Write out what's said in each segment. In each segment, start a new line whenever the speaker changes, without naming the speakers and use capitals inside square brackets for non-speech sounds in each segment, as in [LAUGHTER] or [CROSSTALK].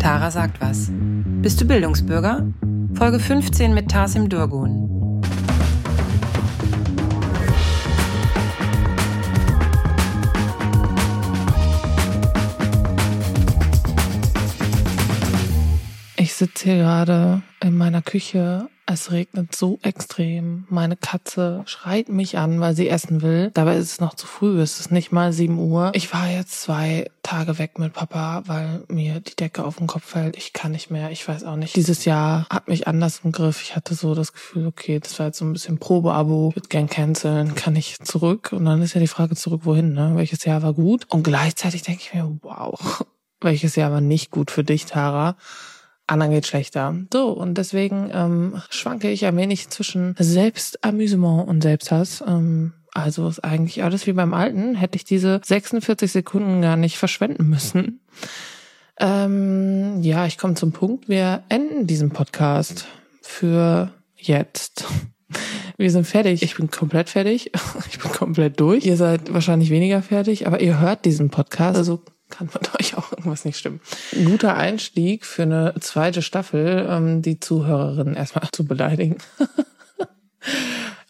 Tara sagt was. Bist du Bildungsbürger? Folge 15 mit Tasim Durgun.
Ich sitze hier gerade in meiner Küche es regnet so extrem. Meine Katze schreit mich an, weil sie essen will. Dabei ist es noch zu früh. Es ist nicht mal 7 Uhr. Ich war jetzt zwei Tage weg mit Papa, weil mir die Decke auf den Kopf fällt. Ich kann nicht mehr. Ich weiß auch nicht. Dieses Jahr hat mich anders im Griff. Ich hatte so das Gefühl, okay, das war jetzt so ein bisschen Probeabo. Ich würde gern canceln. Kann ich zurück? Und dann ist ja die Frage zurück, wohin, ne? Welches Jahr war gut? Und gleichzeitig denke ich mir, wow, [LAUGHS] welches Jahr war nicht gut für dich, Tara? Anderen geht schlechter. So, und deswegen ähm, schwanke ich ein wenig zwischen Selbstamüsement und Selbsthass. Ähm, also ist eigentlich alles wie beim Alten. Hätte ich diese 46 Sekunden gar nicht verschwenden müssen. Ähm, ja, ich komme zum Punkt. Wir enden diesen Podcast für jetzt. Wir sind fertig. Ich bin komplett fertig. [LAUGHS] Ich bin komplett durch. Ihr seid wahrscheinlich weniger fertig, aber ihr hört diesen Podcast. Also kann mit [LAUGHS] euch auch irgendwas nicht stimmen. Guter Einstieg für eine zweite Staffel, ähm, die Zuhörerinnen erstmal [LAUGHS] zu beleidigen.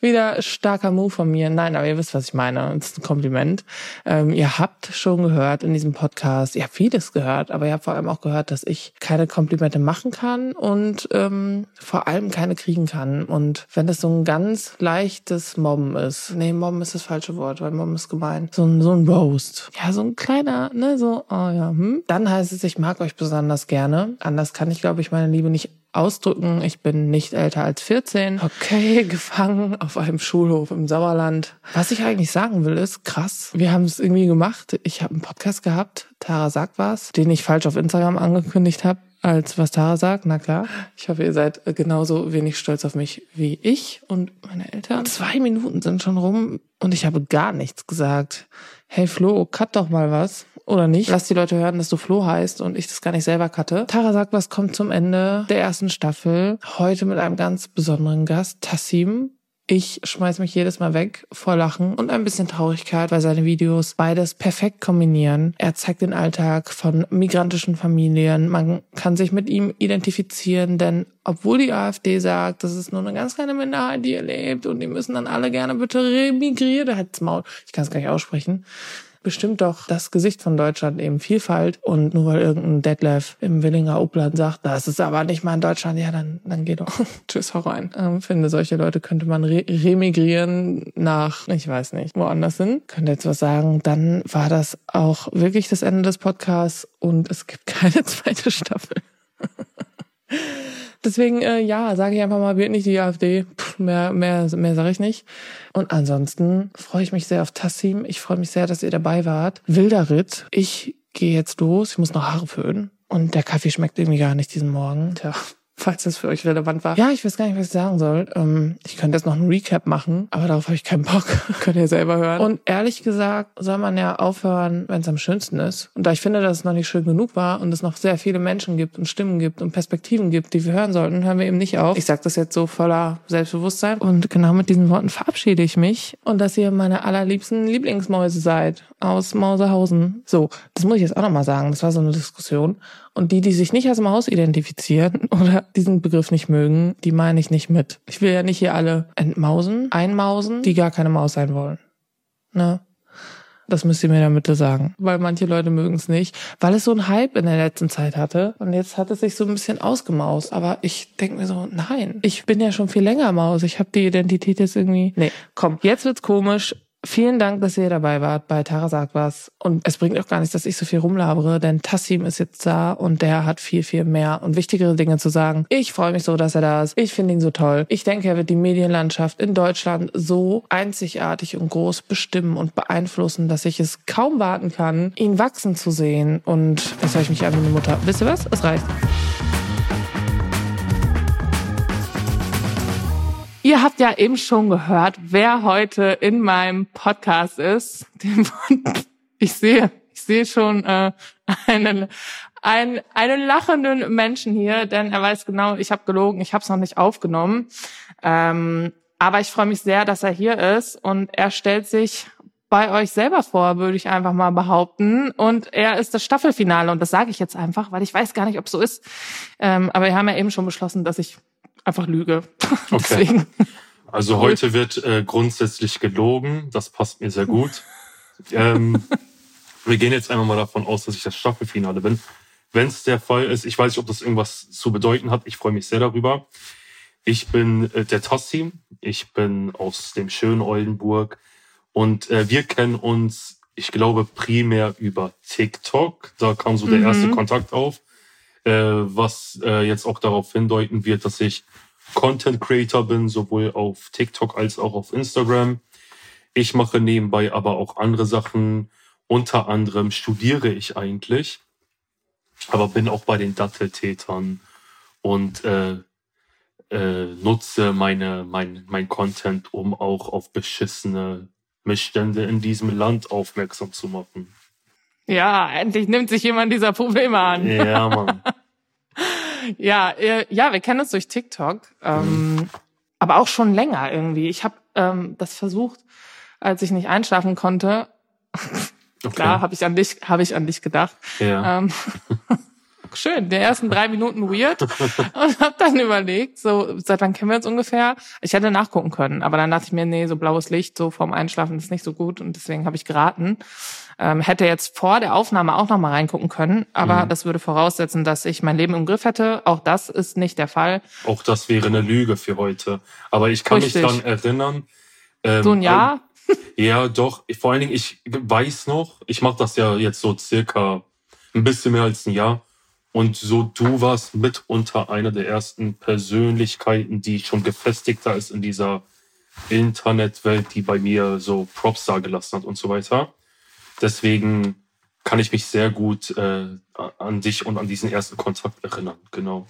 Wieder starker Move von mir. Nein, aber ihr wisst, was ich meine. Das ist ein Kompliment. Ähm, ihr habt schon gehört in diesem Podcast, ihr habt vieles gehört, aber ihr habt vor allem auch gehört, dass ich keine Komplimente machen kann und ähm, vor allem keine kriegen kann. Und wenn das so ein ganz leichtes Mobben ist, nee, Mobben ist das falsche Wort, weil Mobben ist gemein, so ein, so ein Roast, ja, so ein kleiner, ne, so, oh ja, hm, dann heißt es, ich mag euch besonders gerne. Anders kann ich, glaube ich, meine Liebe nicht ausdrücken, ich bin nicht älter als 14. Okay, [LAUGHS] gefangen auf einem Schulhof im Sauerland. Was ich eigentlich sagen will, ist krass. Wir haben es irgendwie gemacht. Ich habe einen Podcast gehabt, Tara sagt was, den ich falsch auf Instagram angekündigt habe als was Tara sagt, na klar. Ich hoffe, ihr seid genauso wenig stolz auf mich wie ich und meine Eltern. Zwei Minuten sind schon rum und ich habe gar nichts gesagt. Hey Flo, cut doch mal was. Oder nicht? Lass die Leute hören, dass du Flo heißt und ich das gar nicht selber cutte. Tara sagt, was kommt zum Ende der ersten Staffel. Heute mit einem ganz besonderen Gast, Tassim. Ich schmeiß mich jedes Mal weg vor Lachen und ein bisschen Traurigkeit, weil seine Videos beides perfekt kombinieren. Er zeigt den Alltag von migrantischen Familien. Man kann sich mit ihm identifizieren, denn obwohl die AfD sagt, das ist nur eine ganz kleine Minderheit, die ihr lebt und die müssen dann alle gerne bitte remigrieren, halt's Maul. Ich kann es gar nicht aussprechen bestimmt doch das Gesicht von Deutschland eben Vielfalt. Und nur weil irgendein Detlef im Willinger Upland sagt, das ist aber nicht mal in Deutschland, ja, dann, dann geh doch. [LAUGHS] Tschüss, hau rein. Ähm, finde, solche Leute könnte man re remigrieren nach, ich weiß nicht, woanders hin. Könnte jetzt was sagen, dann war das auch wirklich das Ende des Podcasts und es gibt [LAUGHS] keine zweite Staffel. [LAUGHS] Deswegen, äh, ja, sage ich einfach mal, wird nicht die AfD. Puh, mehr, mehr, mehr sage ich nicht. Und ansonsten freue ich mich sehr auf Tassim. Ich freue mich sehr, dass ihr dabei wart. Wilder Ritt. Ich gehe jetzt los. Ich muss noch Haare föhnen. Und der Kaffee schmeckt irgendwie gar nicht diesen Morgen. Tja falls das für euch relevant war. Ja, ich weiß gar nicht, was ich sagen soll. Ähm, ich könnte jetzt noch einen Recap machen, aber darauf habe ich keinen Bock. [LAUGHS] Könnt ihr selber hören. Und ehrlich gesagt soll man ja aufhören, wenn es am schönsten ist. Und da ich finde, dass es noch nicht schön genug war und es noch sehr viele Menschen gibt und Stimmen gibt und Perspektiven gibt, die wir hören sollten, hören wir eben nicht auf. Ich sage das jetzt so voller Selbstbewusstsein. Und genau mit diesen Worten verabschiede ich mich und dass ihr meine allerliebsten Lieblingsmäuse seid aus Mausehausen. So, das muss ich jetzt auch nochmal sagen. Das war so eine Diskussion. Und die, die sich nicht als Maus identifizieren [LAUGHS] oder diesen Begriff nicht mögen, die meine ich nicht mit. Ich will ja nicht hier alle entmausen, einmausen, die gar keine Maus sein wollen. Ne? Das müsst ihr mir damit sagen. Weil manche Leute mögen es nicht, weil es so einen Hype in der letzten Zeit hatte. Und jetzt hat es sich so ein bisschen ausgemaust. Aber ich denke mir so, nein, ich bin ja schon viel länger Maus. Ich habe die Identität jetzt irgendwie. Nee, komm, jetzt wird's komisch. Vielen Dank, dass ihr dabei wart bei Tara sagt was. Und es bringt auch gar nichts, dass ich so viel rumlabere, denn Tassim ist jetzt da und der hat viel, viel mehr und wichtigere Dinge zu sagen. Ich freue mich so, dass er da ist. Ich finde ihn so toll. Ich denke, er wird die Medienlandschaft in Deutschland so einzigartig und groß bestimmen und beeinflussen, dass ich es kaum warten kann, ihn wachsen zu sehen. Und jetzt höre ich mich an wie eine Mutter. Wisst ihr was? Es reicht. Ihr habt ja eben schon gehört, wer heute in meinem Podcast ist. Ich sehe, ich sehe schon äh, einen, einen, einen lachenden Menschen hier, denn er weiß genau, ich habe gelogen, ich habe es noch nicht aufgenommen. Ähm, aber ich freue mich sehr, dass er hier ist und er stellt sich bei euch selber vor, würde ich einfach mal behaupten. Und er ist das Staffelfinale. Und das sage ich jetzt einfach, weil ich weiß gar nicht, ob so ist. Ähm, aber wir haben ja eben schon beschlossen, dass ich einfach lüge. [LAUGHS]
Okay. Deswegen. Also heute wird äh, grundsätzlich gelogen. Das passt mir sehr gut. ähm, [LAUGHS] wir gehen jetzt einmal mal davon aus, dass ich das Staffelfinale bin. Wenn es der Fall ist, ich weiß nicht, ob das irgendwas zu bedeuten hat. Ich freue mich sehr darüber. Ich bin äh, der Tassim. Ich bin aus dem schönen Oldenburg. Und äh, wir kennen uns, ich glaube, primär über TikTok. Da kam so der mhm. erste Kontakt auf. Äh, was äh, jetzt auch darauf hindeuten wird, dass ich Content Creator bin, sowohl auf TikTok als auch auf Instagram. Ich mache nebenbei aber auch andere Sachen. Unter anderem studiere ich eigentlich, aber bin auch bei den Datteltätern und äh, äh, nutze meine, mein, mein Content, um auch auf beschissene Missstände in diesem Land aufmerksam zu machen.
Ja, endlich nimmt sich jemand dieser Probleme an.
Ja, Mann. [LAUGHS]
ja, äh, ja, wir kennen uns durch TikTok, ähm, mhm. aber auch schon länger irgendwie. Ich habe ähm, das versucht, als ich nicht einschlafen konnte. [LAUGHS] Okay. Klar, habe ich an dich, habe ich an dich gedacht. Ja. Ähm, [LAUGHS] schön, die ersten drei Minuten weird [LAUGHS] und habe dann überlegt, so seit wann kennen wir uns ungefähr? Ich hätte nachgucken können, aber dann dachte ich mir, nee, so blaues Licht so vorm Einschlafen ist nicht so gut und deswegen habe ich geraten. Ähm, hätte jetzt vor der Aufnahme auch noch mal reingucken können, aber mhm. das würde voraussetzen, dass ich mein Leben im Griff hätte. Auch das ist nicht der Fall.
Auch das wäre eine Lüge für heute. Aber ich kann Richtig. mich daran erinnern.
Ähm, so ein Jahr?
ja, doch. Vor allen Dingen, ich weiß noch, ich mache das ja jetzt so circa ein bisschen mehr als ein Jahr. Und so du warst mitunter einer der ersten Persönlichkeiten, die schon gefestigter ist in dieser Internetwelt, die bei mir so Props da gelassen hat und so weiter. Deswegen kann ich mich sehr gut äh, an dich und an diesen ersten Kontakt erinnern. Genau.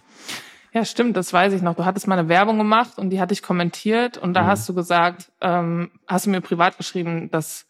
Ja, stimmt, das weiß ich noch. Du hattest mal eine Werbung gemacht und die hatte ich kommentiert und da mhm. hast du gesagt, ähm, hast du mir privat geschrieben, dass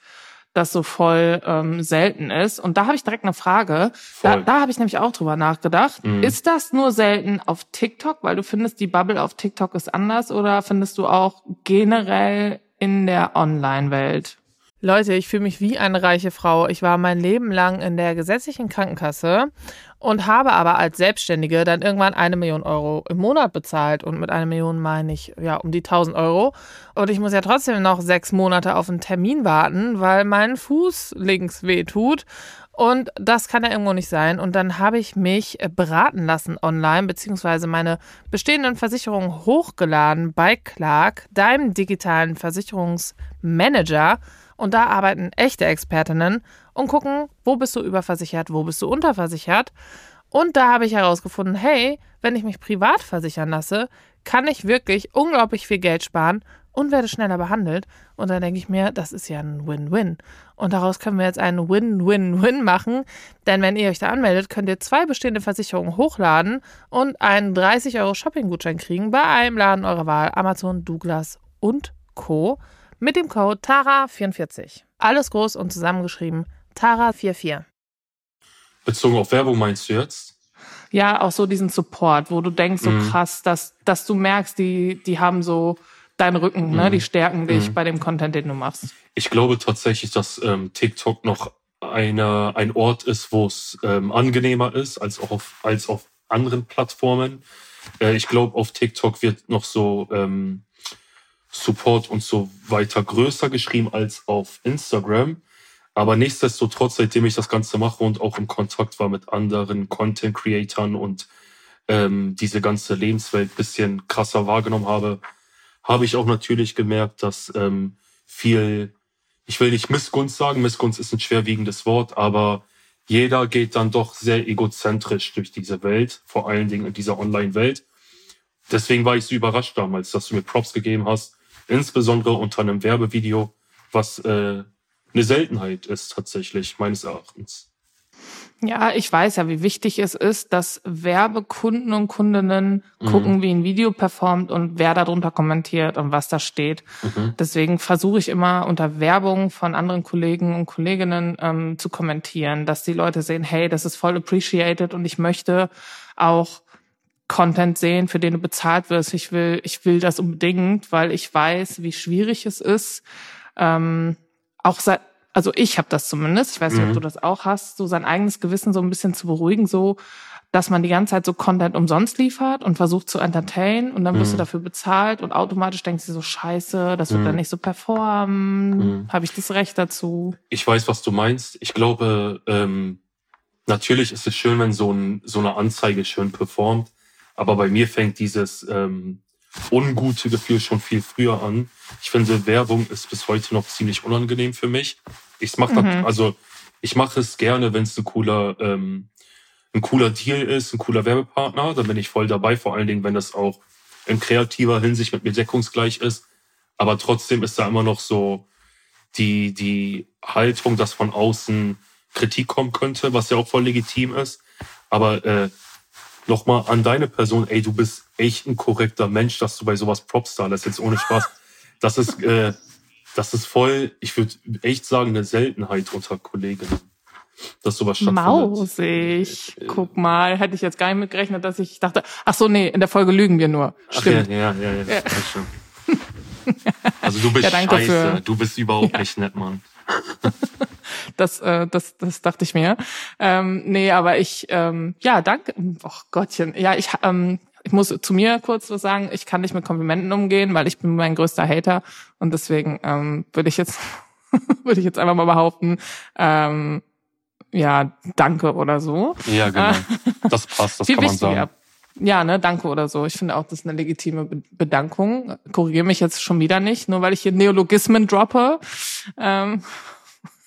das so voll ähm, selten ist. Und da habe ich direkt eine Frage. Da, da habe ich nämlich auch drüber nachgedacht. Mhm. Ist das nur selten auf TikTok, weil du findest, die Bubble auf TikTok ist anders oder findest du auch generell in der Online-Welt? Leute, ich fühle mich wie eine reiche Frau. Ich war mein Leben lang in der gesetzlichen Krankenkasse und habe aber als Selbstständige dann irgendwann eine Million Euro im Monat bezahlt. Und mit einer Million meine ich ja um die 1000 Euro. Und ich muss ja trotzdem noch sechs Monate auf einen Termin warten, weil mein Fuß links weh tut. Und das kann ja irgendwo nicht sein. Und dann habe ich mich beraten lassen online, beziehungsweise meine bestehenden Versicherungen hochgeladen bei Clark, deinem digitalen Versicherungsmanager. Und da arbeiten echte Expertinnen und gucken, wo bist du überversichert, wo bist du unterversichert. Und da habe ich herausgefunden, hey, wenn ich mich privat versichern lasse, kann ich wirklich unglaublich viel Geld sparen und werde schneller behandelt. Und dann denke ich mir, das ist ja ein Win-Win. Und daraus können wir jetzt einen Win-Win-Win machen. Denn wenn ihr euch da anmeldet, könnt ihr zwei bestehende Versicherungen hochladen und einen 30 Euro Shopping-Gutschein kriegen bei einem Laden eurer Wahl, Amazon, Douglas und Co mit dem Code TARA44. Alles groß und zusammengeschrieben TARA44.
Bezogen auf Werbung meinst du jetzt?
Ja, auch so diesen Support, wo du denkst, so mhm. krass, dass, dass du merkst, die, die haben so deinen Rücken, ne? mhm. ne? die stärken dich mhm. bei dem Content, den du machst.
Ich glaube tatsächlich, dass ähm, TikTok noch eine, ein Ort ist, wo es ähm, angenehmer ist als auf, als auf anderen Plattformen. Äh, ich glaube, auf TikTok wird noch so ähm, Support und so weiter größer geschrieben als auf Instagram. Aber nichtsdestotrotz, seitdem ich das Ganze mache und auch im Kontakt war mit anderen Content-Creatern und ähm, diese ganze Lebenswelt bisschen krasser wahrgenommen habe, habe ich auch natürlich gemerkt, dass ähm, viel, ich will nicht Missgunst sagen, Missgunst ist ein schwerwiegendes Wort, aber jeder geht dann doch sehr egozentrisch durch diese Welt, vor allen Dingen in dieser Online-Welt. Deswegen war ich so überrascht damals, dass du mir Props gegeben hast, insbesondere unter einem Werbevideo, was äh, eine Seltenheit ist tatsächlich, meines Erachtens.
Ja, ich weiß ja, wie wichtig es ist, dass Werbekunden und Kundinnen mhm. gucken, wie ein Video performt und wer darunter kommentiert und was da steht. Mhm. Deswegen versuche ich immer unter Werbung von anderen Kollegen und Kolleginnen ähm, zu kommentieren, dass die Leute sehen, hey, das ist voll appreciated und ich möchte auch Content sehen, für den du bezahlt wirst. Ich will, ich will das unbedingt, weil ich weiß, wie schwierig es ist. Ähm, auch seit, also ich habe das zumindest, ich weiß nicht, mhm. ob du das auch hast, so sein eigenes Gewissen so ein bisschen zu beruhigen, so dass man die ganze Zeit so Content umsonst liefert und versucht zu entertain und dann wirst mhm. du dafür bezahlt und automatisch denkst du so scheiße, das wird mhm. dann nicht so performen, mhm. habe ich das Recht dazu?
Ich weiß, was du meinst. Ich glaube, ähm, natürlich ist es schön, wenn so, ein, so eine Anzeige schön performt, aber bei mir fängt dieses ähm, ungute Gefühl schon viel früher an. Ich finde, Werbung ist bis heute noch ziemlich unangenehm für mich. Ich mache mhm. also ich mache es gerne, wenn es ein cooler ähm, ein cooler Deal ist, ein cooler Werbepartner, dann bin ich voll dabei, vor allen Dingen, wenn das auch in kreativer Hinsicht mit mir deckungsgleich ist. Aber trotzdem ist da immer noch so die, die Haltung, dass von außen Kritik kommen könnte, was ja auch voll legitim ist. Aber äh, nochmal an deine Person, ey, du bist echt ein korrekter Mensch, dass du bei sowas Props da lässt, jetzt ohne Spaß. Das ist, äh, das ist voll, ich würde echt sagen, eine Seltenheit unter Kolleginnen dass sowas stattfindet.
Mausig. Äh, Guck mal, hätte ich jetzt gar nicht mitgerechnet, dass ich dachte, ach so, nee, in der Folge lügen wir nur. Stimmt.
Ach, ja, ja, ja, ja, ja. Also du [LAUGHS] bist ja, scheiße, für... du bist überhaupt ja. nicht nett, Mann. [LAUGHS]
das, äh, das, das dachte ich mir. Ähm, nee, aber ich, ähm, ja, danke. Oh Gottchen. Ja, ich, ähm, ich muss zu mir kurz was sagen. Ich kann nicht mit Komplimenten umgehen, weil ich bin mein größter Hater und deswegen ähm, würde ich jetzt [LAUGHS] würde ich jetzt einfach mal behaupten, ähm, ja, danke oder so.
Ja, genau. [LAUGHS] Das passt, das kann man sagen.
Ja, ne, danke oder so. Ich finde auch, das ist eine legitime Bedankung. Korrigiere mich jetzt schon wieder nicht, nur weil ich hier Neologismen droppe. Ähm.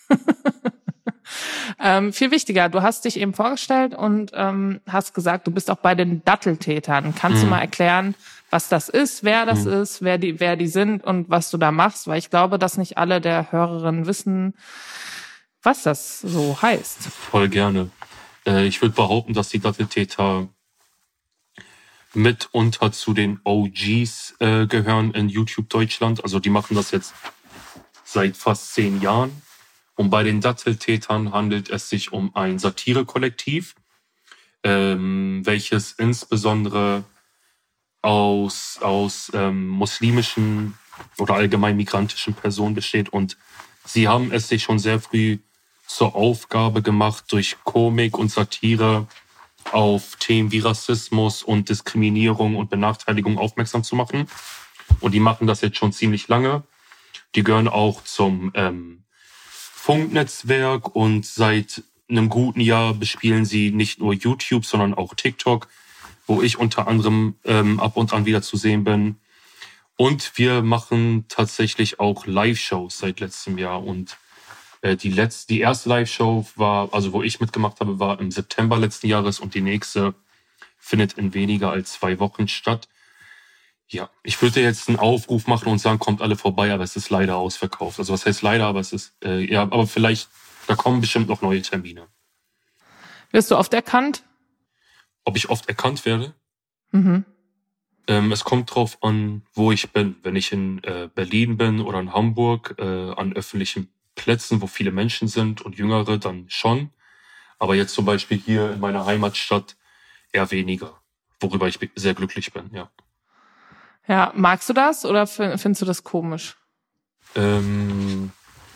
[LAUGHS] ähm, viel wichtiger, du hast dich eben vorgestellt und ähm, hast gesagt, du bist auch bei den Datteltätern. Kannst mhm. du mal erklären, was das ist, wer das mhm. ist, wer die, wer die sind und was du da machst? Weil ich glaube, dass nicht alle der Hörerinnen wissen, was das so heißt.
Voll gerne. Äh, ich würde behaupten, dass die Datteltäter mitunter zu den OGs äh, gehören in YouTube Deutschland. Also die machen das jetzt seit fast zehn Jahren. Und bei den Datteltätern handelt es sich um ein Satirekollektiv, ähm, welches insbesondere aus, aus ähm, muslimischen oder allgemein migrantischen Personen besteht. Und sie haben es sich schon sehr früh zur Aufgabe gemacht, durch Komik und Satire auf Themen wie Rassismus und Diskriminierung und Benachteiligung aufmerksam zu machen. Und die machen das jetzt schon ziemlich lange. Die gehören auch zum ähm, Funknetzwerk und seit einem guten Jahr bespielen sie nicht nur YouTube, sondern auch TikTok, wo ich unter anderem ähm, ab und an wieder zu sehen bin. Und wir machen tatsächlich auch Live-Shows seit letztem Jahr und äh, die letzte, die erste Live-Show war, also wo ich mitgemacht habe, war im September letzten Jahres und die nächste findet in weniger als zwei Wochen statt. Ja, ich würde jetzt einen Aufruf machen und sagen, kommt alle vorbei, aber es ist leider ausverkauft. Also was heißt leider, aber es ist, äh, ja, aber vielleicht, da kommen bestimmt noch neue Termine.
Wirst du oft erkannt?
Ob ich oft erkannt werde? Mhm. Ähm, es kommt drauf an, wo ich bin. Wenn ich in äh, Berlin bin oder in Hamburg, äh, an öffentlichen Plätzen, wo viele Menschen sind und Jüngere dann schon. Aber jetzt zum Beispiel hier in meiner Heimatstadt eher weniger, worüber ich sehr glücklich bin, ja.
Ja, magst du das oder findest du das komisch?
Ähm,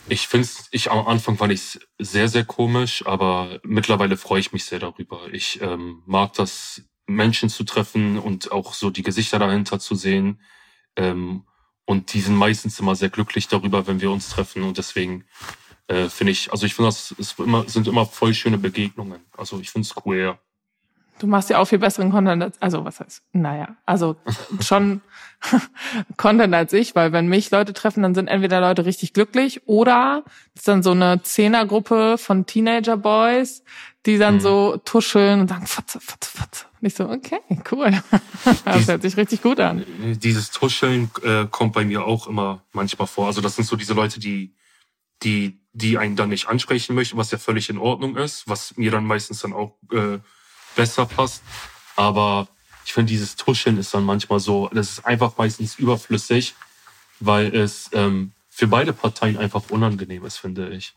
ich finde ich am Anfang fand ich sehr, sehr komisch, aber mittlerweile freue ich mich sehr darüber. Ich ähm, mag das, Menschen zu treffen und auch so die Gesichter dahinter zu sehen. Ähm, und die sind meistens immer sehr glücklich darüber, wenn wir uns treffen. Und deswegen äh, finde ich, also ich finde, das ist immer, sind immer voll schöne Begegnungen. Also ich finde es cool, ja.
Du machst ja auch viel besseren Content als, also was heißt, naja, also [LAUGHS] schon [LAUGHS] Content als ich, weil wenn mich Leute treffen, dann sind entweder Leute richtig glücklich oder es ist dann so eine Zehnergruppe von Teenager Boys, die dann mhm. so tuscheln und sagen, Fotze, Fotze, Fotze. Und ich so, okay, cool. [LAUGHS] das Dies, hört sich richtig gut an.
Dieses Tuscheln äh, kommt bei mir auch immer manchmal vor. Also das sind so diese Leute, die, die, die einen dann nicht ansprechen möchten, was ja völlig in Ordnung ist, was mir dann meistens dann auch äh, besser passt. Aber ich finde, dieses Tuscheln ist dann manchmal so, das ist einfach meistens überflüssig, weil es ähm, für beide Parteien einfach unangenehm ist, finde ich.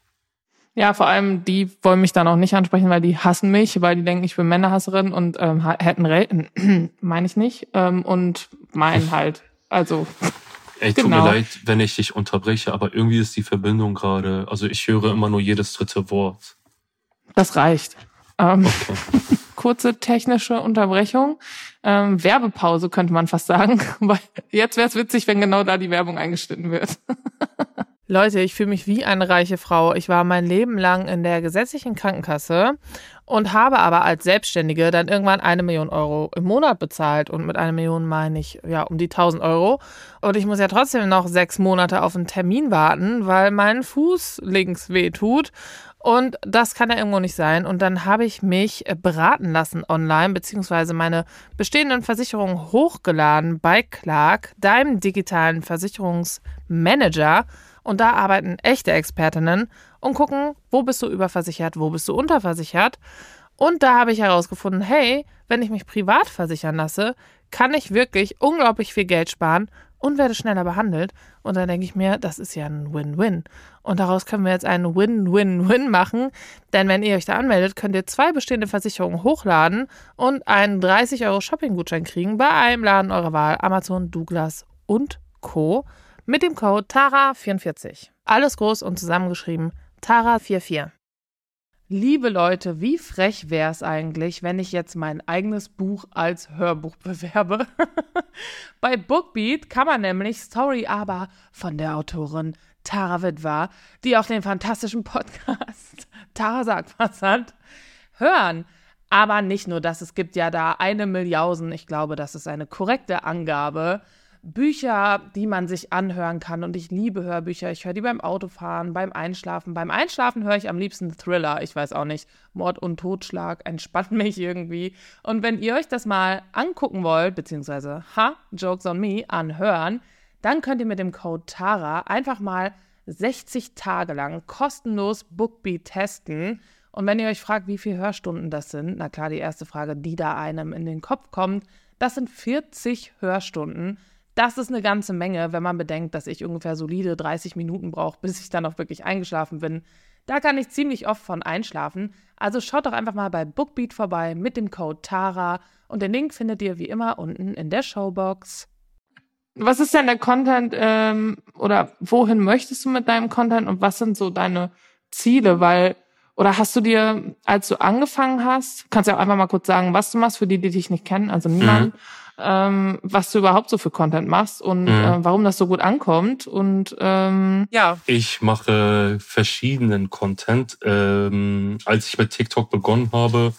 Ja, vor allem die wollen mich dann auch nicht ansprechen, weil die hassen mich, weil die denken, ich bin Männerhasserin und ähm, hätten Recht, [CLEARS THROAT] meine ich nicht, ähm, und meinen [LAUGHS] halt. Also.
Ey, tut genau. mir leid, wenn ich dich unterbreche, aber irgendwie ist die Verbindung gerade, also ich höre immer nur jedes dritte Wort.
Das reicht. Ähm, okay. [LAUGHS] kurze technische Unterbrechung. Ähm, Werbepause könnte man fast sagen, [LAUGHS] weil jetzt wäre es witzig, wenn genau da die Werbung eingeschnitten wird. [LAUGHS] Leute, ich fühle mich wie eine reiche Frau. Ich war mein Leben lang in der gesetzlichen Krankenkasse und habe aber als Selbstständige dann irgendwann eine Million Euro im Monat bezahlt. Und mit einer Million meine ich ja um die 1000 Euro. Und ich muss ja trotzdem noch sechs Monate auf einen Termin warten, weil mein Fuß links weh tut. Und das kann ja irgendwo nicht sein. Und dann habe ich mich beraten lassen online, beziehungsweise meine bestehenden Versicherungen hochgeladen bei Clark, deinem digitalen Versicherungsmanager. Und da arbeiten echte Expertinnen und gucken, wo bist du überversichert, wo bist du unterversichert. Und da habe ich herausgefunden, hey, wenn ich mich privat versichern lasse, kann ich wirklich unglaublich viel Geld sparen und werde schneller behandelt. Und dann denke ich mir, das ist ja ein Win-Win. Und daraus können wir jetzt einen Win-Win-Win machen. Denn wenn ihr euch da anmeldet, könnt ihr zwei bestehende Versicherungen hochladen und einen 30 Euro Shopping-Gutschein kriegen bei einem Laden eurer Wahl, Amazon, Douglas und Co mit dem Code TARA44. Alles groß und zusammengeschrieben TARA44. Liebe Leute, wie frech wäre es eigentlich, wenn ich jetzt mein eigenes Buch als Hörbuch [LAUGHS] bewerbe? Bei Bookbeat kann man nämlich Story aber von der Autorin Tara Witwer, die auch den fantastischen Podcast [LAUGHS] Tara sagt was hat, hören. Aber nicht nur das, es gibt ja da eine Milliausen, ich glaube, das ist eine korrekte Angabe, Bücher, die man sich anhören kann. Und ich liebe Hörbücher. Ich höre die beim Autofahren, beim Einschlafen. Beim Einschlafen höre ich am liebsten Thriller. Ich weiß auch nicht. Mord und Totschlag [LAUGHS] entspannt mich irgendwie. Und wenn ihr euch das mal angucken wollt, beziehungsweise, ha, Jokes on Me, anhören, dann könnt ihr mit dem Code TARA einfach mal 60 Tage lang kostenlos Bookbeat testen. Und wenn ihr euch fragt, wie viele Hörstunden das sind, na klar, die erste Frage, die da einem in den Kopf kommt, das sind 40 Hörstunden. Das ist eine ganze Menge, wenn man bedenkt, dass ich ungefähr solide 30 Minuten brauche, bis ich dann auch wirklich eingeschlafen bin. Da kann ich ziemlich oft von einschlafen. Also schaut doch einfach mal bei Bookbeat vorbei mit dem Code TARA und den Link findet ihr wie immer unten in der Showbox. Was ist denn der Content ähm, oder wohin möchtest du mit deinem Content und was sind so deine Ziele? Weil, oder hast du dir, als du angefangen hast, kannst du ja auch einfach mal kurz sagen, was du machst, für die, die dich nicht kennen, also niemand. Mhm ähm, was du überhaupt so für Content machst und mhm. äh, warum das so gut ankommt. Und ähm, ja.
Ich mache verschiedenen Content. Ähm, als ich mit TikTok begonnen habe,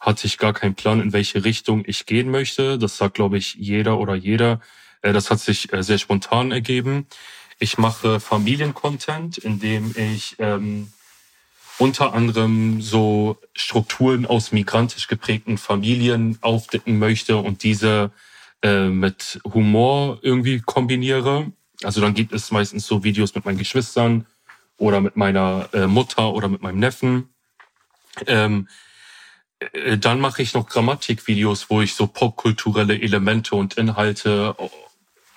hatte ich gar keinen Plan, in welche Richtung ich gehen möchte. Das sagt, glaube ich, jeder oder jeder. Äh, das hat sich äh, sehr spontan ergeben. Ich mache Familiencontent, in dem ich ähm, unter anderem so Strukturen aus migrantisch geprägten Familien aufdecken möchte und diese äh, mit Humor irgendwie kombiniere. Also dann gibt es meistens so Videos mit meinen Geschwistern oder mit meiner äh, Mutter oder mit meinem Neffen. Ähm, äh, dann mache ich noch Grammatikvideos, wo ich so popkulturelle Elemente und Inhalte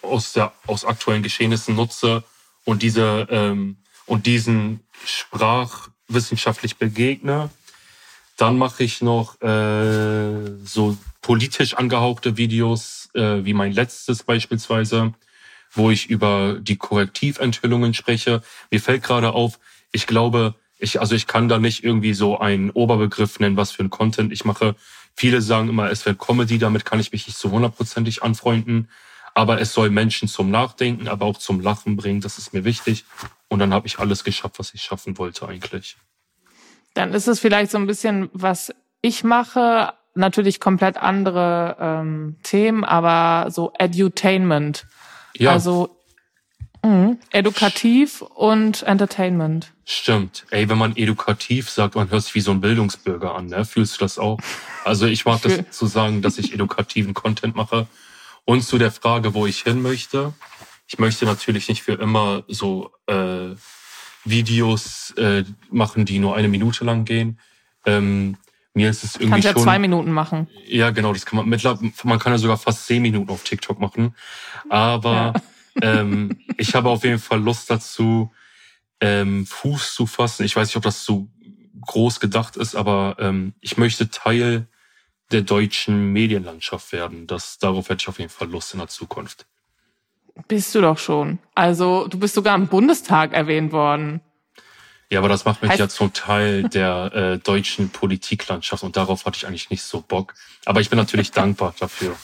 aus der aus aktuellen Geschehnissen nutze und diese ähm, und diesen Sprach wissenschaftlich begegne. Dann mache ich noch äh, so politisch angehauchte Videos, äh, wie mein letztes beispielsweise, wo ich über die Korrektiventhüllungen spreche. Mir fällt gerade auf, ich glaube, ich, also ich kann da nicht irgendwie so einen Oberbegriff nennen, was für ein Content ich mache. Viele sagen immer, es wäre Comedy, damit kann ich mich nicht so hundertprozentig anfreunden. Aber es soll Menschen zum Nachdenken, aber auch zum Lachen bringen. Das ist mir wichtig. Und dann habe ich alles geschafft, was ich schaffen wollte eigentlich.
Dann ist es vielleicht so ein bisschen, was ich mache, natürlich komplett andere ähm, Themen, aber so Edutainment. Ja. Also mh, edukativ und Entertainment.
Stimmt. Ey, wenn man edukativ sagt, man hört sich wie so ein Bildungsbürger an, ne? Fühlst du das auch? Also ich mag das zu sagen, dass ich edukativen Content mache. Und zu der Frage, wo ich hin möchte ich möchte natürlich nicht für immer so äh, Videos äh, machen, die nur eine Minute lang gehen. Ähm, mir ist es irgendwie Kannst
ja
schon,
zwei Minuten machen.
Ja, genau, das kann man mittlerweile, man kann ja sogar fast zehn Minuten auf TikTok machen. Aber ja. [LAUGHS] ähm, ich habe auf jeden Fall Lust dazu, ähm, Fuß zu fassen. Ich weiß nicht, ob das so groß gedacht ist, aber ähm, ich möchte Teil der deutschen Medienlandschaft werden. Das, darauf hätte ich auf jeden Fall Lust in der Zukunft.
Bist du doch schon. Also du bist sogar im Bundestag erwähnt worden.
Ja, aber das macht mich heißt, ja zum Teil der äh, deutschen Politiklandschaft und darauf hatte ich eigentlich nicht so Bock. Aber ich bin natürlich dankbar dafür.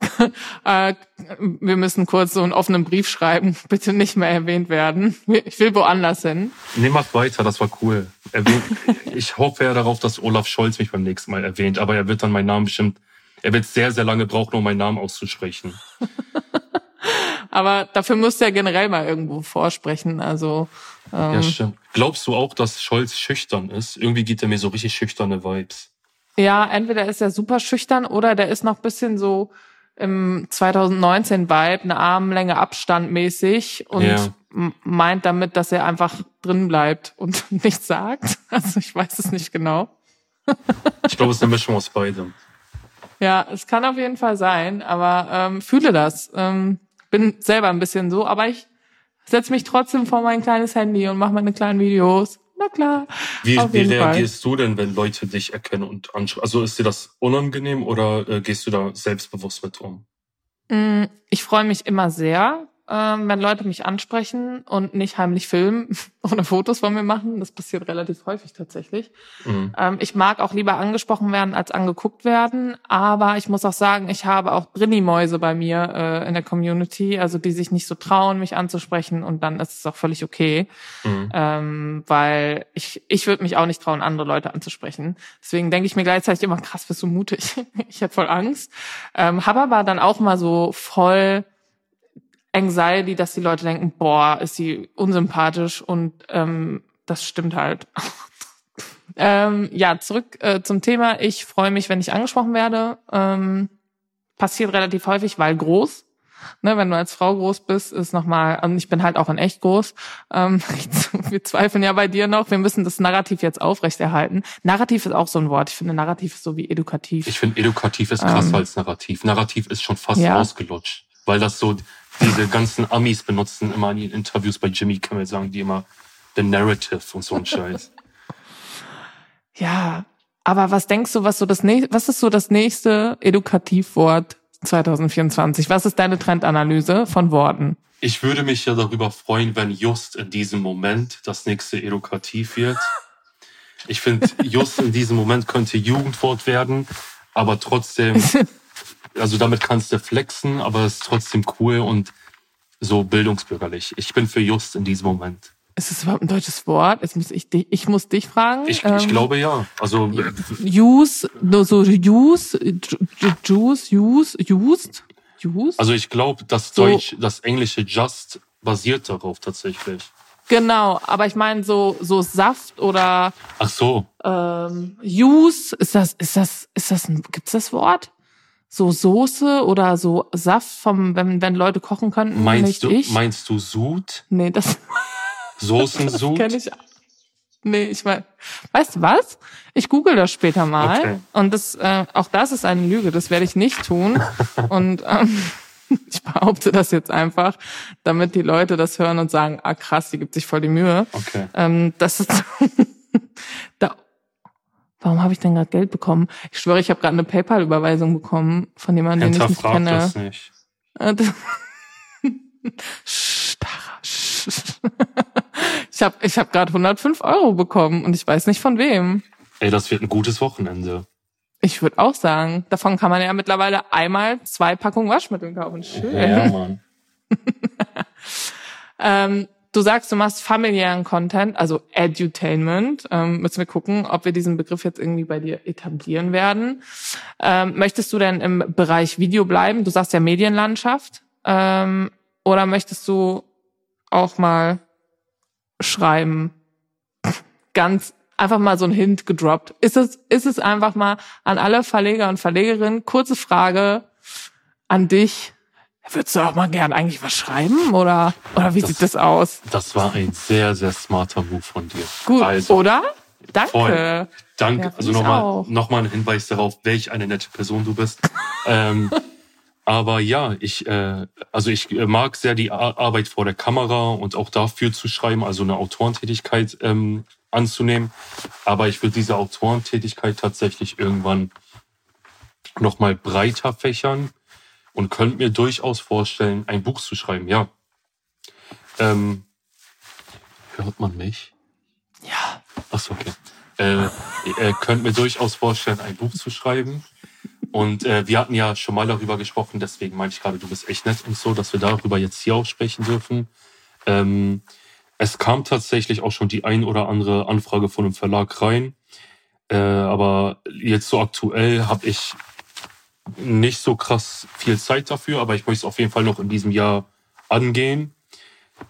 [LAUGHS]
äh, wir müssen kurz so einen offenen Brief schreiben, [LAUGHS] bitte nicht mehr erwähnt werden. Ich will woanders hin.
Nee, mach weiter, das war cool. Erwähnt, [LAUGHS] ich hoffe ja darauf, dass Olaf Scholz mich beim nächsten Mal erwähnt, aber er wird dann meinen Namen bestimmt, er wird sehr, sehr lange brauchen, um meinen Namen auszusprechen.
aber dafür müsste er generell mal irgendwo vorsprechen, also.
Ähm, ja, stimmt. Glaubst du auch, dass Scholz schüchtern ist? Irgendwie gibt er mir so richtig schüchterne Vibes.
Ja, entweder ist er super schüchtern oder der ist noch bisschen so, im 2019 Vibe, eine Armlänge Abstand mäßig und ja. meint damit, dass er einfach drin bleibt und [LAUGHS] nichts sagt. Also ich weiß es nicht genau.
ich glaube, es ist eine Mischung aus beidem.
Ja, es kann auf jeden Fall sein, aber ähm, fühle das. Ähm, bin selber ein bisschen so, aber ich setze mich trotzdem vor mein kleines Handy und mache meine kleinen Videos na klar.
Wie, wie reagierst Fall. du denn, wenn Leute dich erkennen und anschauen? Also ist dir das unangenehm oder äh, gehst du da selbstbewusst mit um?
Mm, ich freue mich immer sehr, ähm, wenn Leute mich ansprechen und nicht heimlich filmen [LAUGHS] oder Fotos von mir machen. Das passiert relativ häufig tatsächlich. Mhm. Ähm, ich mag auch lieber angesprochen werden als angeguckt werden. Aber ich muss auch sagen, ich habe auch Brinni-Mäuse bei mir äh, in der Community, also die sich nicht so trauen, mich anzusprechen und dann ist es auch völlig okay. Mhm. Ähm, weil ich, ich würde mich auch nicht trauen, andere Leute anzusprechen. Deswegen denke ich mir gleichzeitig immer, krass, bist du mutig. [LAUGHS] ich hätte voll Angst. Ähm, habe aber dann auch mal so voll Anxiety, dass die Leute denken, boah, ist sie unsympathisch und ähm, das stimmt halt. [LAUGHS] ähm, ja, zurück äh, zum Thema. Ich freue mich, wenn ich angesprochen werde. Ähm, passiert relativ häufig, weil groß. Ne, wenn du als Frau groß bist, ist nochmal, und ich bin halt auch in echt groß. Ähm, [LAUGHS] wir zweifeln ja bei dir noch, wir müssen das Narrativ jetzt aufrechterhalten. Narrativ ist auch so ein Wort. Ich finde, Narrativ ist so wie edukativ.
Ich finde, edukativ ist krasser ähm, als Narrativ. Narrativ ist schon fast ja. ausgelutscht, weil das so diese ganzen Amis benutzen immer in ihren Interviews bei Jimmy Kimmel, sagen die immer The Narrative und so ein Scheiß. [LAUGHS]
Ja, aber was denkst du, was so das nächste, was ist so das nächste Edukativwort 2024? Was ist deine Trendanalyse von Worten?
Ich würde mich ja darüber freuen, wenn just in diesem Moment das nächste Edukativ wird. Ich finde, just in diesem Moment könnte Jugendwort werden, aber trotzdem [LAUGHS] also damit kannst du flexen, aber es ist trotzdem cool und so bildungsbürgerlich. Ich bin für just in diesem Moment.
Ist das überhaupt ein deutsches Wort? Jetzt muss ich, dich, ich muss dich fragen.
Ich, ähm, ich glaube ja. Also
use, so use, juice, use, used, used.
Also ich glaube, das so. Deutsch, das Englische just basiert darauf tatsächlich.
Genau, aber ich meine so so Saft oder
Ach so.
Ähm, Use ist das ist das ist das ein, gibt's das Wort? So Soße oder so Saft vom, wenn, wenn Leute kochen könnten.
Meinst
nicht
du,
ich.
meinst du Sud?
Nee, das. [LAUGHS]
Soßensud?
das kenn ich. Nee, ich mein, weißt du was? Ich google das später mal. Okay. Und das, äh, auch das ist eine Lüge. Das werde ich nicht tun. [LAUGHS] und ähm, [LAUGHS] ich behaupte das jetzt einfach, damit die Leute das hören und sagen, ah krass, die gibt sich voll die Mühe.
Okay.
Ähm, das ist da Warum habe ich denn gerade Geld bekommen? Ich schwöre, ich habe gerade eine PayPal-Überweisung bekommen von jemandem, den ich nicht kenne. Das nicht. ich habe [LAUGHS] ich hab gerade 105 Euro bekommen und ich weiß nicht von wem.
Ey, das wird ein gutes Wochenende.
Ich würde auch sagen, davon kann man ja mittlerweile einmal zwei Packungen Waschmittel kaufen. Schön.
Ja, Mann. [LAUGHS]
ähm, Du sagst, du machst familiären Content, also Edutainment. Ähm, müssen wir gucken, ob wir diesen Begriff jetzt irgendwie bei dir etablieren werden. Ähm, möchtest du denn im Bereich Video bleiben? Du sagst ja Medienlandschaft. Ähm, oder möchtest du auch mal schreiben? Ganz einfach mal so ein Hint gedroppt. Ist es, ist es einfach mal an alle Verleger und Verlegerinnen, kurze Frage an dich. Würdest du auch mal gern eigentlich was schreiben oder, oder wie das, sieht das aus?
Das war ein sehr, sehr smarter Move von dir.
Gut, also, oder? Danke. Voll.
Danke. Ja, also nochmal, nochmal ein Hinweis darauf, welch eine nette Person du bist. [LAUGHS] ähm, aber ja, ich, äh, also ich äh, mag sehr die Arbeit vor der Kamera und auch dafür zu schreiben, also eine Autorentätigkeit ähm, anzunehmen. Aber ich will diese Autorentätigkeit tatsächlich irgendwann nochmal breiter fächern und könnte mir durchaus vorstellen, ein Buch zu schreiben, ja. Ähm, hört man mich?
Ja.
Achso, okay. Äh, äh, könnte mir durchaus vorstellen, ein Buch zu schreiben. Und äh, wir hatten ja schon mal darüber gesprochen, deswegen meinte ich gerade, du bist echt nett und so, dass wir darüber jetzt hier auch sprechen dürfen. Ähm, es kam tatsächlich auch schon die ein oder andere Anfrage von einem Verlag rein. Äh, aber jetzt so aktuell habe ich nicht so krass viel Zeit dafür, aber ich möchte es auf jeden Fall noch in diesem Jahr angehen,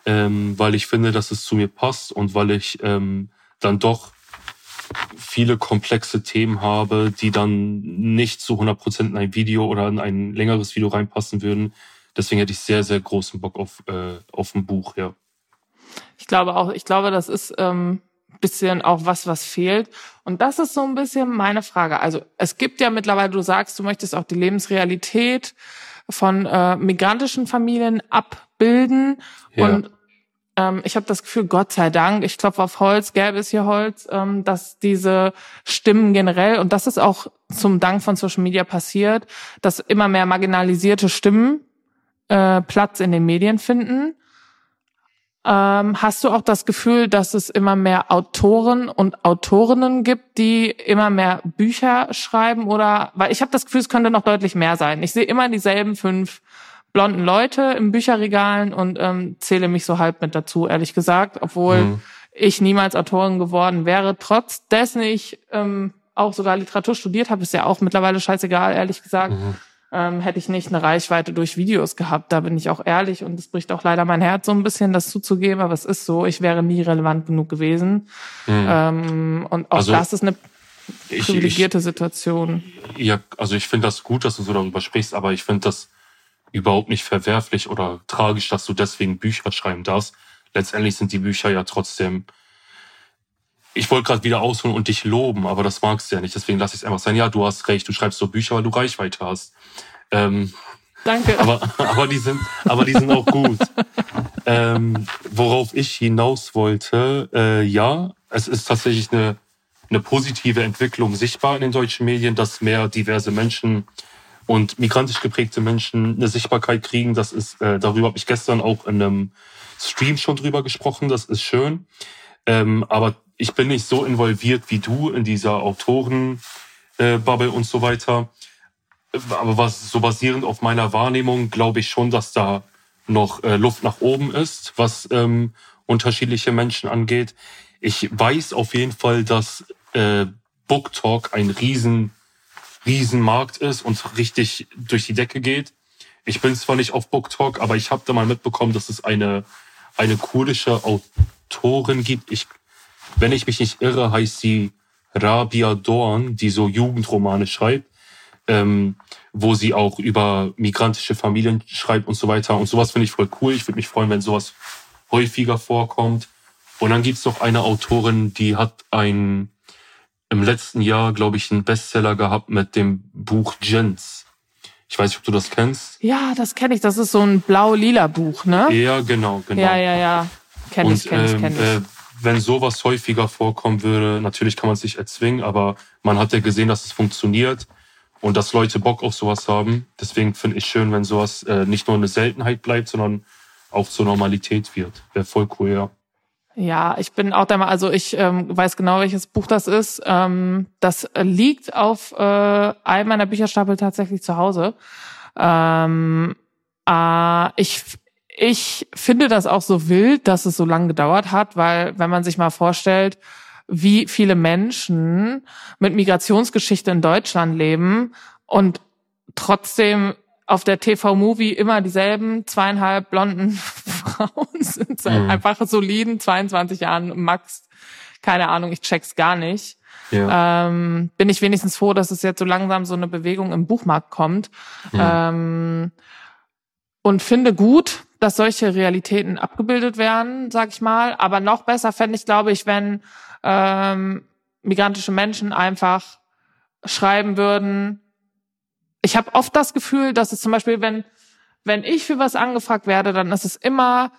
ähm, weil ich finde, dass es zu mir passt und weil ich ähm, dann doch viele komplexe Themen habe, die dann nicht zu 100% in ein Video oder in ein längeres Video reinpassen würden. Deswegen hätte ich sehr, sehr großen Bock auf, äh, auf ein Buch, ja.
Ich glaube auch, ich glaube, das ist ähm, bisschen auch was, was fehlt. Und das ist so ein bisschen meine Frage. Also es gibt ja mittlerweile, du sagst, du möchtest auch die Lebensrealität von äh, migrantischen Familien abbilden. Ja. Und ähm, ich habe das Gefühl, Gott sei Dank, ich klopfe auf Holz, gäbe es hier Holz, ähm, dass diese Stimmen generell, und das ist auch zum Dank von Social Media passiert, dass immer mehr marginalisierte Stimmen äh, Platz in den Medien finden. Ähm, hast du auch das Gefühl, dass es immer mehr Autoren und Autorinnen gibt, die immer mehr Bücher schreiben? Oder weil ich habe das Gefühl, es könnte noch deutlich mehr sein. Ich sehe immer dieselben fünf blonden Leute im Bücherregalen und ähm, zähle mich so halb mit dazu, ehrlich gesagt, obwohl mhm. ich niemals Autorin geworden wäre. Trotz dessen ich ähm, auch sogar Literatur studiert habe, ist ja auch mittlerweile scheißegal, ehrlich gesagt. Mhm. Ähm, hätte ich nicht eine Reichweite durch Videos gehabt, da bin ich auch ehrlich und es bricht auch leider mein Herz so ein bisschen, das zuzugeben, aber es ist so, ich wäre nie relevant genug gewesen. Mhm. Ähm, und auch also, das ist eine privilegierte ich, ich, Situation.
Ja, also ich finde das gut, dass du so darüber sprichst, aber ich finde das überhaupt nicht verwerflich oder tragisch, dass du deswegen Bücher schreiben darfst. Letztendlich sind die Bücher ja trotzdem. Ich wollte gerade wieder ausholen und dich loben, aber das magst du ja nicht. Deswegen lasse ich es einfach sein. Ja, du hast recht, du schreibst so Bücher, weil du Reichweite hast. Ähm,
Danke.
Aber, aber, die sind, aber die sind auch gut. ähm, worauf ich hinaus wollte, äh, ja, es ist tatsächlich eine, eine positive Entwicklung sichtbar in den deutschen Medien, dass mehr diverse Menschen und migrantisch geprägte Menschen eine Sichtbarkeit kriegen. Das ist, äh, darüber habe ich gestern auch in einem Stream schon drüber gesprochen. Das ist schön. Ähm, aber ich bin nicht so involviert wie du in dieser Autorenbubble äh, und so weiter. Aber was so basierend auf meiner Wahrnehmung glaube ich schon, dass da noch äh, Luft nach oben ist, was ähm, unterschiedliche Menschen angeht. Ich weiß auf jeden Fall, dass äh, Book Talk ein riesen Riesenmarkt ist und richtig durch die Decke geht. Ich bin zwar nicht auf BookTalk, aber ich habe da mal mitbekommen, dass es eine, eine kurdische Autorin gibt. Ich, wenn ich mich nicht irre, heißt sie Rabia Dorn, die so Jugendromane schreibt, ähm, wo sie auch über migrantische Familien schreibt und so weiter. Und sowas finde ich voll cool. Ich würde mich freuen, wenn sowas häufiger vorkommt. Und dann gibt's noch eine Autorin, die hat ein im letzten Jahr, glaube ich, einen Bestseller gehabt mit dem Buch Jens. Ich weiß nicht, ob du das kennst.
Ja, das kenne ich. Das ist so ein blau-lila Buch, ne?
Ja, genau, genau.
Ja, ja, ja. Kenn ich, kenn ich, kenn ich. Äh,
wenn sowas häufiger vorkommen würde, natürlich kann man es nicht erzwingen, aber man hat ja gesehen, dass es funktioniert und dass Leute Bock auf sowas haben. Deswegen finde ich schön, wenn sowas äh, nicht nur eine Seltenheit bleibt, sondern auch zur Normalität wird. Wäre voll cool, ja.
Ja, ich bin auch der Meinung, also ich ähm, weiß genau, welches Buch das ist. Ähm, das liegt auf äh, einem meiner Bücherstapel tatsächlich zu Hause. Ähm, äh, ich, ich finde das auch so wild, dass es so lange gedauert hat, weil wenn man sich mal vorstellt, wie viele Menschen mit Migrationsgeschichte in Deutschland leben und trotzdem auf der TV-Movie immer dieselben zweieinhalb blonden [LAUGHS] Frauen sind seit mhm. einfach soliden 22 Jahren max. Keine Ahnung, ich check's gar nicht. Ja. Ähm, bin ich wenigstens froh, dass es jetzt so langsam so eine Bewegung im Buchmarkt kommt. Mhm. Ähm, und finde gut, dass solche Realitäten abgebildet werden, sag ich mal. Aber noch besser fände ich, glaube ich, wenn ähm, migrantische Menschen einfach schreiben würden, ich habe oft das Gefühl, dass es zum Beispiel, wenn, wenn ich für was angefragt werde, dann ist es immer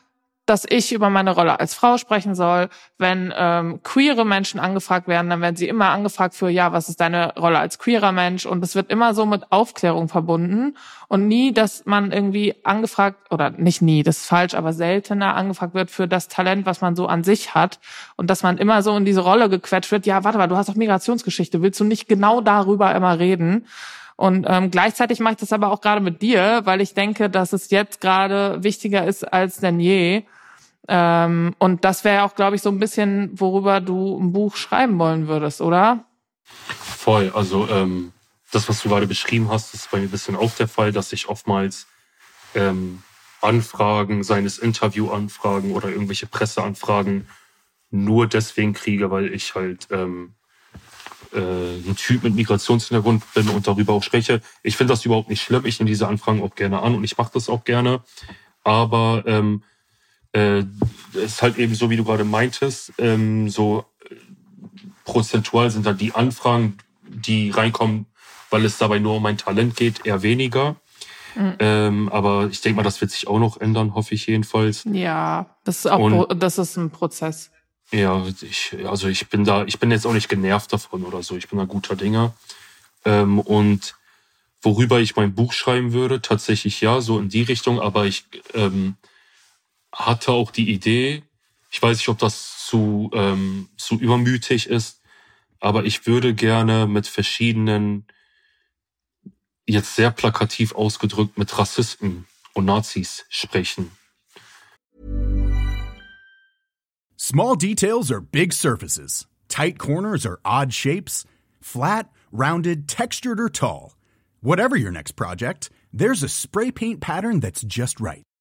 dass ich über meine Rolle als Frau sprechen soll. Wenn ähm, queere Menschen angefragt werden, dann werden sie immer angefragt für, ja, was ist deine Rolle als queerer Mensch? Und es wird immer so mit Aufklärung verbunden und nie, dass man irgendwie angefragt, oder nicht nie, das ist falsch, aber seltener angefragt wird für das Talent, was man so an sich hat und dass man immer so in diese Rolle gequetscht wird, ja, warte mal, du hast doch Migrationsgeschichte, willst du nicht genau darüber immer reden? Und ähm, gleichzeitig mache ich das aber auch gerade mit dir, weil ich denke, dass es jetzt gerade wichtiger ist als denn je, ähm, und das wäre auch, glaube ich, so ein bisschen, worüber du ein Buch schreiben wollen würdest, oder?
Voll. Also ähm, das, was du gerade beschrieben hast, ist bei mir ein bisschen auch der Fall, dass ich oftmals ähm, Anfragen, seines Interviewanfragen oder irgendwelche Presseanfragen nur deswegen kriege, weil ich halt ähm, äh, ein Typ mit Migrationshintergrund bin und darüber auch spreche. Ich finde das überhaupt nicht schlimm. Ich nehme diese Anfragen auch gerne an und ich mache das auch gerne. Aber ähm, äh, ist halt eben so, wie du gerade meintest, ähm, so äh, prozentual sind dann die Anfragen, die reinkommen, weil es dabei nur um mein Talent geht, eher weniger. Mhm. Ähm, aber ich denke mal, das wird sich auch noch ändern, hoffe ich jedenfalls.
Ja, das ist auch Und, das ist ein Prozess.
Ja, ich, also ich bin da, ich bin jetzt auch nicht genervt davon oder so. Ich bin da guter Dinger. Ähm, und worüber ich mein Buch schreiben würde, tatsächlich ja, so in die Richtung, aber ich ähm, hatte auch die Idee, ich weiß nicht, ob das zu, ähm, zu übermütig ist, aber ich würde gerne mit verschiedenen, jetzt sehr plakativ ausgedrückt, mit Rassisten und Nazis sprechen.
Small details are big surfaces. Tight corners are odd shapes. Flat, rounded, textured or tall. Whatever your next project, there's a spray paint pattern that's just right.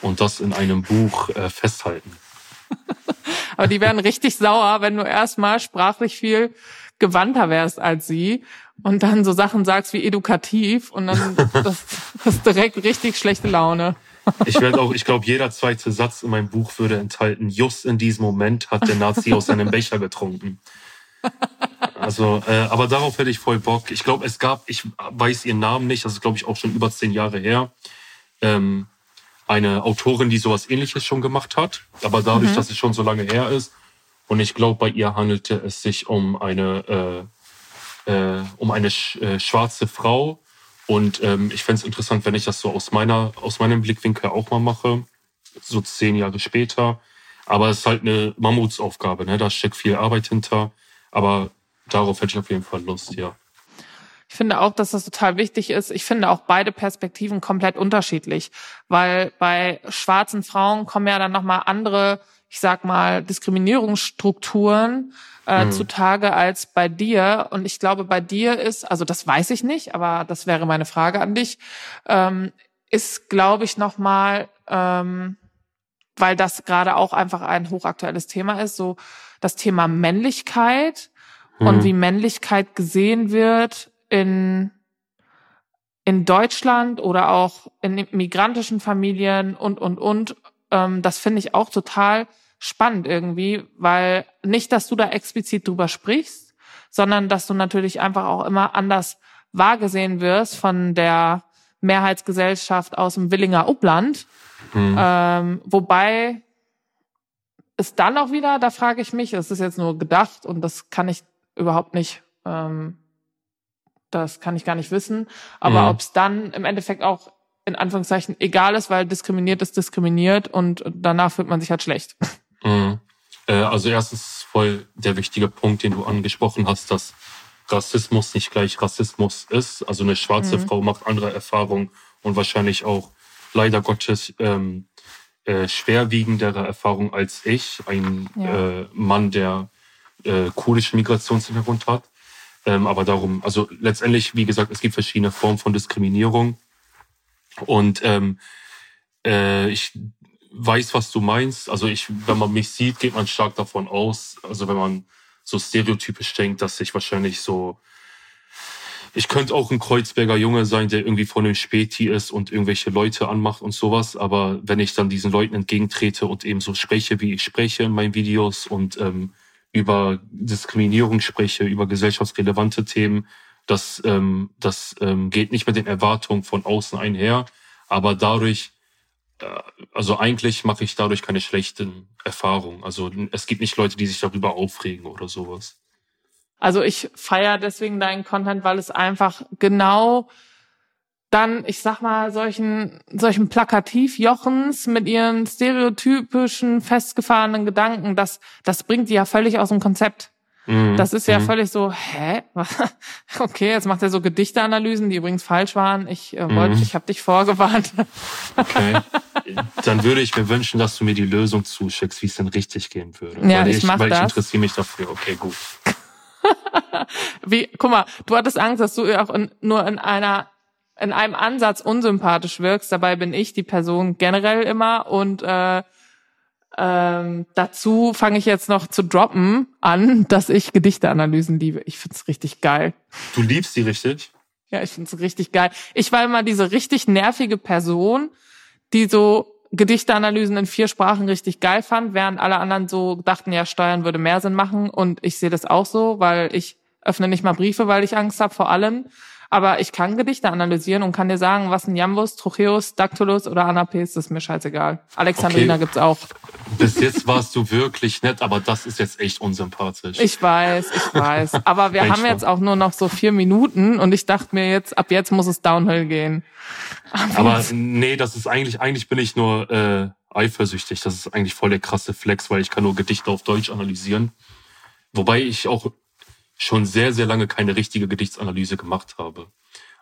Und das in einem Buch äh, festhalten. [LAUGHS]
Aber die werden richtig sauer, wenn du erstmal sprachlich viel gewandter wärst als sie und dann so Sachen sagst wie edukativ und dann [LAUGHS] das, das direkt richtig schlechte Laune.
Ich werde [LAUGHS] auch, ich glaube, jeder zweite Satz in meinem Buch würde enthalten, just in diesem Moment hat der Nazi aus seinem Becher getrunken. Also, äh, aber darauf hätte ich voll Bock. Ich glaube, es gab, ich weiß ihren Namen nicht, das ist, glaube ich, auch schon über zehn Jahre her. Ähm, eine Autorin, die sowas ähnliches schon gemacht hat, aber dadurch, mhm. dass es schon so lange her ist. Und ich glaube, bei ihr handelte es sich um eine, äh, äh, um eine sch äh, schwarze Frau. Und ähm, ich fände es interessant, wenn ich das so aus meiner, aus meinem Blickwinkel auch mal mache, so zehn Jahre später. Aber es ist halt eine Mammutsaufgabe, ne? Da steckt viel Arbeit hinter. Aber darauf hätte ich auf jeden Fall Lust, ja.
Ich finde auch, dass das total wichtig ist. Ich finde auch beide Perspektiven komplett unterschiedlich, weil bei schwarzen Frauen kommen ja dann nochmal andere, ich sag mal, Diskriminierungsstrukturen äh, mhm. zutage als bei dir. Und ich glaube, bei dir ist, also das weiß ich nicht, aber das wäre meine Frage an dich, ähm, ist, glaube ich, nochmal, ähm, weil das gerade auch einfach ein hochaktuelles Thema ist, so das Thema Männlichkeit mhm. und wie Männlichkeit gesehen wird in, in Deutschland oder auch in migrantischen Familien und, und, und. Ähm, das finde ich auch total spannend irgendwie, weil nicht, dass du da explizit drüber sprichst, sondern dass du natürlich einfach auch immer anders wahrgesehen wirst von der Mehrheitsgesellschaft aus dem Willinger Upland. Mhm. Ähm, wobei es dann auch wieder, da frage ich mich, es ist jetzt nur gedacht und das kann ich überhaupt nicht ähm, das kann ich gar nicht wissen. Aber mhm. ob es dann im Endeffekt auch in Anführungszeichen egal ist, weil diskriminiert ist diskriminiert und danach fühlt man sich halt schlecht. [LAUGHS]
Mhm. Äh, also erstens voll der wichtige Punkt, den du angesprochen hast, dass Rassismus nicht gleich Rassismus ist. Also eine schwarze mhm. Frau macht andere Erfahrungen und wahrscheinlich auch leider Gottes ähm, äh, schwerwiegendere Erfahrungen als ich, ein ja. äh, Mann, der äh, kurdischen Migrationshintergrund hat. Ähm, aber darum, also letztendlich, wie gesagt, es gibt verschiedene Formen von Diskriminierung. Und ähm, äh, ich weiß, was du meinst. Also ich, wenn man mich sieht, geht man stark davon aus. Also wenn man so stereotypisch denkt, dass ich wahrscheinlich so ich könnte auch ein Kreuzberger Junge sein, der irgendwie von einem Späti ist und irgendwelche Leute anmacht und sowas. Aber wenn ich dann diesen Leuten entgegentrete und eben so spreche, wie ich spreche in meinen Videos und ähm, über Diskriminierung spreche, über gesellschaftsrelevante Themen, das, ähm, das ähm, geht nicht mit den Erwartungen von außen einher. Aber dadurch, äh, also eigentlich mache ich dadurch keine schlechten Erfahrungen. Also es gibt nicht Leute, die sich darüber aufregen oder sowas.
Also ich feiere deswegen deinen Content, weil es einfach genau dann, ich sag mal, solchen, solchen Plakativjochens mit ihren stereotypischen, festgefahrenen Gedanken, das, das bringt die ja völlig aus dem Konzept. Mhm. Das ist ja mhm. völlig so, hä? [LAUGHS] Okay, jetzt macht er so Gedichteanalysen, die übrigens falsch waren. Ich äh, wollte, mhm. ich habe dich vorgewarnt.
Okay. [LAUGHS] Dann würde ich mir wünschen, dass du mir die Lösung zuschickst, wie es denn richtig gehen würde.
Ja, weil ich, ich mach
weil
das.
ich interessiere mich dafür. Okay, gut. [LAUGHS]
Wie, guck mal, du hattest Angst, dass du auch in, nur in einer in einem Ansatz unsympathisch wirkst. Dabei bin ich die Person generell immer und äh, ähm, dazu fange ich jetzt noch zu droppen an, [LAUGHS] dass ich Gedichteanalysen liebe. Ich find's richtig geil.
Du liebst sie richtig?
Ja, ich find's richtig geil. Ich war immer diese richtig nervige Person, die so Gedichteanalysen in vier Sprachen richtig geil fand, während alle anderen so dachten, ja, Steuern würde mehr Sinn machen. Und ich sehe das auch so, weil ich öffne nicht mal Briefe, weil ich Angst habe vor allem. Aber ich kann Gedichte analysieren und kann dir sagen, was ein Jambus, Trocheus, Dactylus oder Anapes ist mir scheißegal. Alexandrina okay. gibt's auch.
Bis jetzt warst du wirklich nett, aber das ist jetzt echt unsympathisch.
Ich weiß, ich weiß. Aber wir haben jetzt auch nur noch so vier Minuten und ich dachte mir jetzt, ab jetzt muss es Downhill gehen.
Ab aber jetzt. nee, das ist eigentlich, eigentlich bin ich nur äh, eifersüchtig. Das ist eigentlich voll der krasse Flex, weil ich kann nur Gedichte auf Deutsch analysieren. Wobei ich auch schon sehr, sehr lange keine richtige Gedichtsanalyse gemacht habe.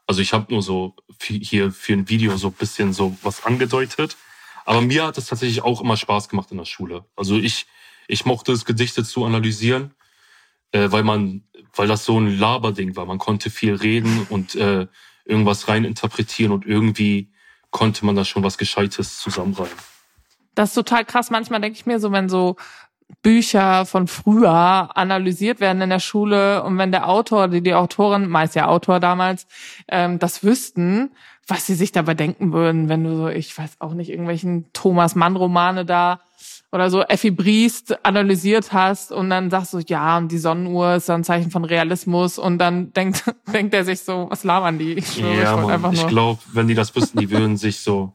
Also ich habe nur so hier für ein Video so ein bisschen so was angedeutet. Aber mir hat es tatsächlich auch immer Spaß gemacht in der Schule. Also ich, ich mochte es, Gedichte zu analysieren, äh, weil man, weil das so ein Laberding war. Man konnte viel reden und äh, irgendwas rein interpretieren und irgendwie konnte man da schon was Gescheites zusammenreihen.
Das ist total krass. Manchmal denke ich mir so, wenn so Bücher von früher analysiert werden in der Schule und wenn der Autor, die, die Autorin, meist ja Autor damals, ähm, das wüssten, was sie sich dabei denken würden, wenn du so, ich weiß auch nicht, irgendwelchen Thomas Mann Romane da oder so Effi Briest analysiert hast und dann sagst du, ja, und die Sonnenuhr ist ein Zeichen von Realismus und dann denkt, [LAUGHS] denkt er sich so, was labern die?
Ich, schwöre, ja, ich, ich glaube, wenn die das wüssten, die würden sich so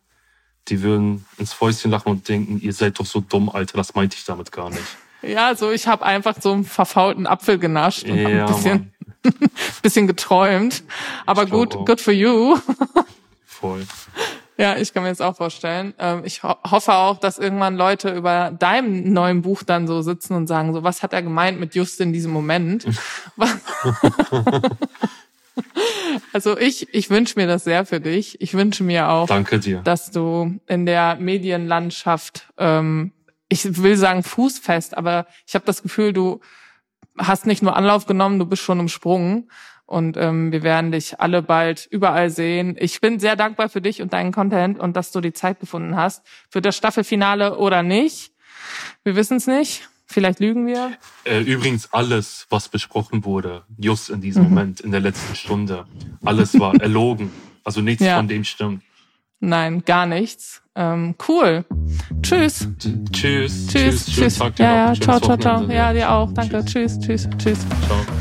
die würden ins Fäustchen lachen und denken, ihr seid doch so dumm, Alter, das meinte ich damit gar nicht.
Ja, also ich habe einfach so einen verfaulten Apfel genascht und ja, ein bisschen, [LAUGHS] bisschen geträumt. Aber gut, auch. good for you. [LAUGHS]
Voll.
Ja, ich kann mir jetzt auch vorstellen. Ähm, ich hoffe auch, dass irgendwann Leute über deinem neuen Buch dann so sitzen und sagen, so was hat er gemeint mit just in diesem Moment? [LAUGHS] [LAUGHS] Also ich, ich wünsche mir das sehr für dich. Ich wünsche mir auch,
Danke dir.
dass du in der Medienlandschaft, ähm, ich will sagen fußfest, aber ich habe das Gefühl, du hast nicht nur Anlauf genommen, du bist schon umsprungen. Und ähm, wir werden dich alle bald überall sehen. Ich bin sehr dankbar für dich und deinen Content und dass du die Zeit gefunden hast. Für das Staffelfinale oder nicht. Wir wissen es nicht. Vielleicht lügen wir.
Äh, übrigens alles, was besprochen wurde, just in diesem mhm. Moment, in der letzten Stunde, alles war [LAUGHS] erlogen. Also nichts ja. von dem stimmt.
Nein, gar nichts. Ähm, cool. Tschüss.
Tschüss.
Tschüss. Tschüss. tschüss. Ja, ja, ciao, ciao, ciao. Ja, dir auch. Danke. Tschüss, tschüss, tschüss. Ciao.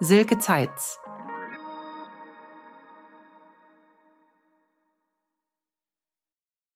Silke Zeitz.